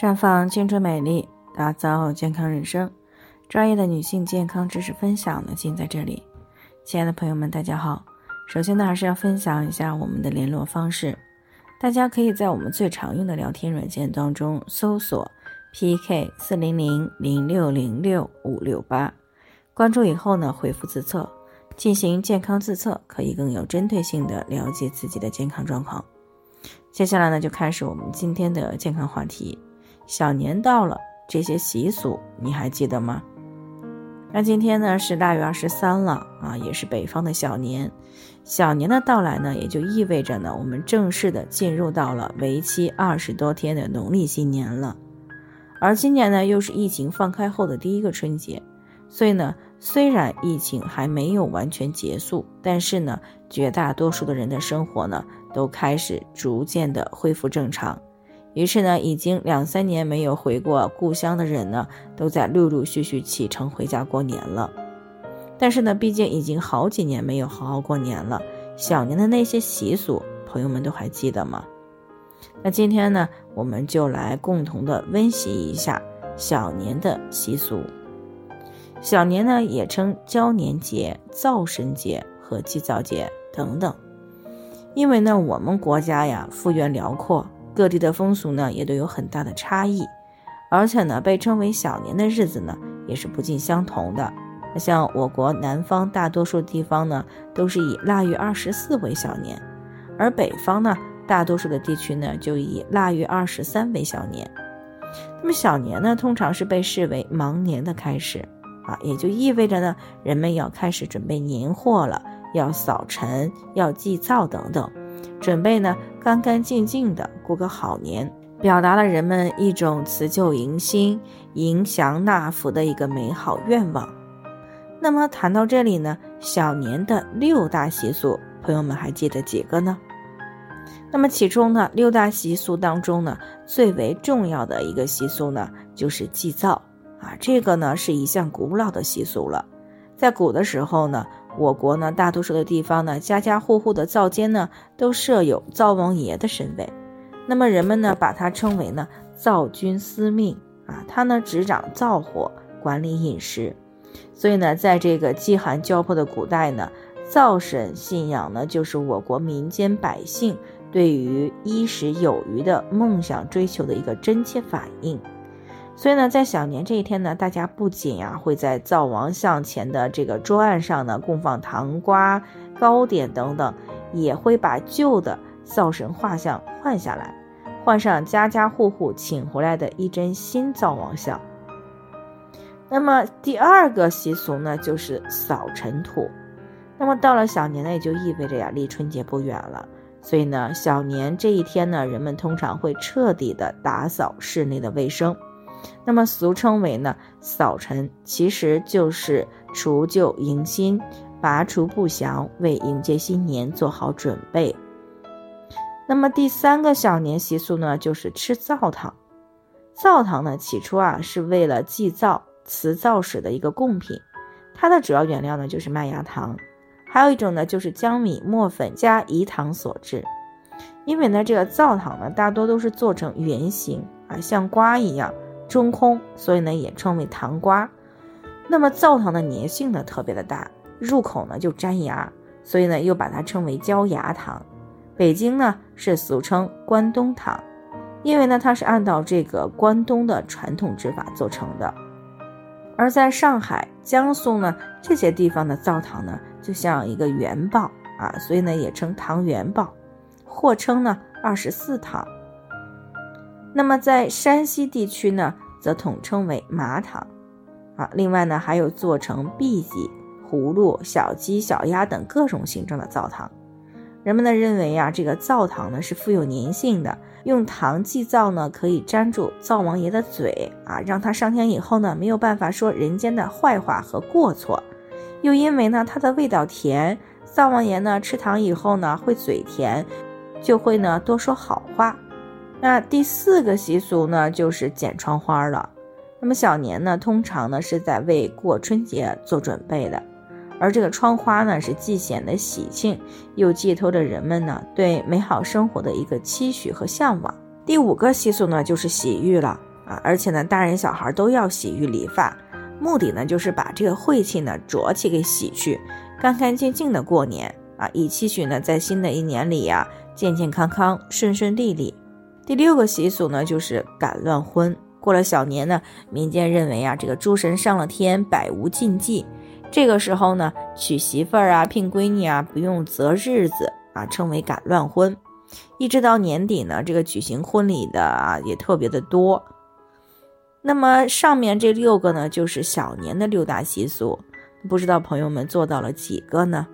绽放青春美丽，打造健康人生。专业的女性健康知识分享呢，尽在这里。亲爱的朋友们，大家好。首先呢，还是要分享一下我们的联络方式。大家可以在我们最常用的聊天软件当中搜索 “PK 四零零零六零六五六八”，关注以后呢，回复自测进行健康自测，可以更有针对性的了解自己的健康状况。接下来呢，就开始我们今天的健康话题。小年到了，这些习俗你还记得吗？那今天呢是腊月二十三了啊，也是北方的小年。小年的到来呢，也就意味着呢，我们正式的进入到了为期二十多天的农历新年了。而今年呢，又是疫情放开后的第一个春节，所以呢，虽然疫情还没有完全结束，但是呢，绝大多数的人的生活呢，都开始逐渐的恢复正常。于是呢，已经两三年没有回过故乡的人呢，都在陆陆续续启程回家过年了。但是呢，毕竟已经好几年没有好好过年了，小年的那些习俗，朋友们都还记得吗？那今天呢，我们就来共同的温习一下小年的习俗。小年呢，也称交年节、灶神节和祭灶节等等，因为呢，我们国家呀，幅员辽阔。各地的风俗呢，也都有很大的差异，而且呢，被称为小年的日子呢，也是不尽相同的。像我国南方大多数地方呢，都是以腊月二十四为小年，而北方呢，大多数的地区呢，就以腊月二十三为小年。那么小年呢，通常是被视为忙年的开始啊，也就意味着呢，人们要开始准备年货了，要扫尘，要祭灶等等。准备呢，干干净净的过个好年，表达了人们一种辞旧迎新、迎祥纳福的一个美好愿望。那么谈到这里呢，小年的六大习俗，朋友们还记得几个呢？那么其中呢，六大习俗当中呢，最为重要的一个习俗呢，就是祭灶啊。这个呢，是一项古老的习俗了，在古的时候呢。我国呢，大多数的地方呢，家家户户的灶间呢，都设有灶王爷的身位。那么人们呢，把它称为呢，灶君司命啊，他呢执掌灶火，管理饮食。所以呢，在这个饥寒交迫的古代呢，灶神信仰呢，就是我国民间百姓对于衣食有余的梦想追求的一个真切反应。所以呢，在小年这一天呢，大家不仅呀会在灶王像前的这个桌案上呢供放糖瓜、糕点等等，也会把旧的灶神画像换下来，换上家家户户请回来的一尊新灶王像。那么第二个习俗呢，就是扫尘土。那么到了小年呢，也就意味着呀离春节不远了。所以呢，小年这一天呢，人们通常会彻底的打扫室内的卫生。那么俗称为呢扫尘，其实就是除旧迎新，拔除不祥，为迎接新年做好准备。那么第三个小年习俗呢，就是吃灶糖。灶糖呢，起初啊是为了祭灶辞灶时的一个贡品，它的主要原料呢就是麦芽糖，还有一种呢就是江米磨粉加饴糖所制。因为呢这个灶糖呢大多都是做成圆形啊，像瓜一样。中空，所以呢也称为糖瓜。那么灶糖的粘性呢特别的大，入口呢就粘牙，所以呢又把它称为焦牙糖。北京呢是俗称关东糖，因为呢它是按照这个关东的传统制法做成的。而在上海、江苏呢这些地方的灶糖呢就像一个元宝啊，所以呢也称糖元宝，或称呢二十四糖。那么在山西地区呢，则统称为麻糖，啊，另外呢还有做成篦箕、葫芦、小鸡、小鸭等各种形状的灶糖。人们呢认为呀，这个灶糖呢是富有粘性的，用糖祭灶呢可以粘住灶王爷的嘴啊，让他上天以后呢没有办法说人间的坏话和过错。又因为呢它的味道甜，灶王爷呢吃糖以后呢会嘴甜，就会呢多说好话。那第四个习俗呢，就是剪窗花了。那么小年呢，通常呢是在为过春节做准备的，而这个窗花呢，是既显得喜庆，又寄托着人们呢对美好生活的一个期许和向往。第五个习俗呢，就是洗浴了啊，而且呢，大人小孩都要洗浴理发，目的呢，就是把这个晦气呢、浊气给洗去，干干净净的过年啊，以期许呢，在新的一年里呀，健健康康、顺顺利利。第六个习俗呢，就是赶乱婚。过了小年呢，民间认为啊，这个诸神上了天，百无禁忌。这个时候呢，娶媳妇儿啊、聘闺女啊，不用择日子啊，称为赶乱婚。一直到年底呢，这个举行婚礼的啊也特别的多。那么上面这六个呢，就是小年的六大习俗，不知道朋友们做到了几个呢？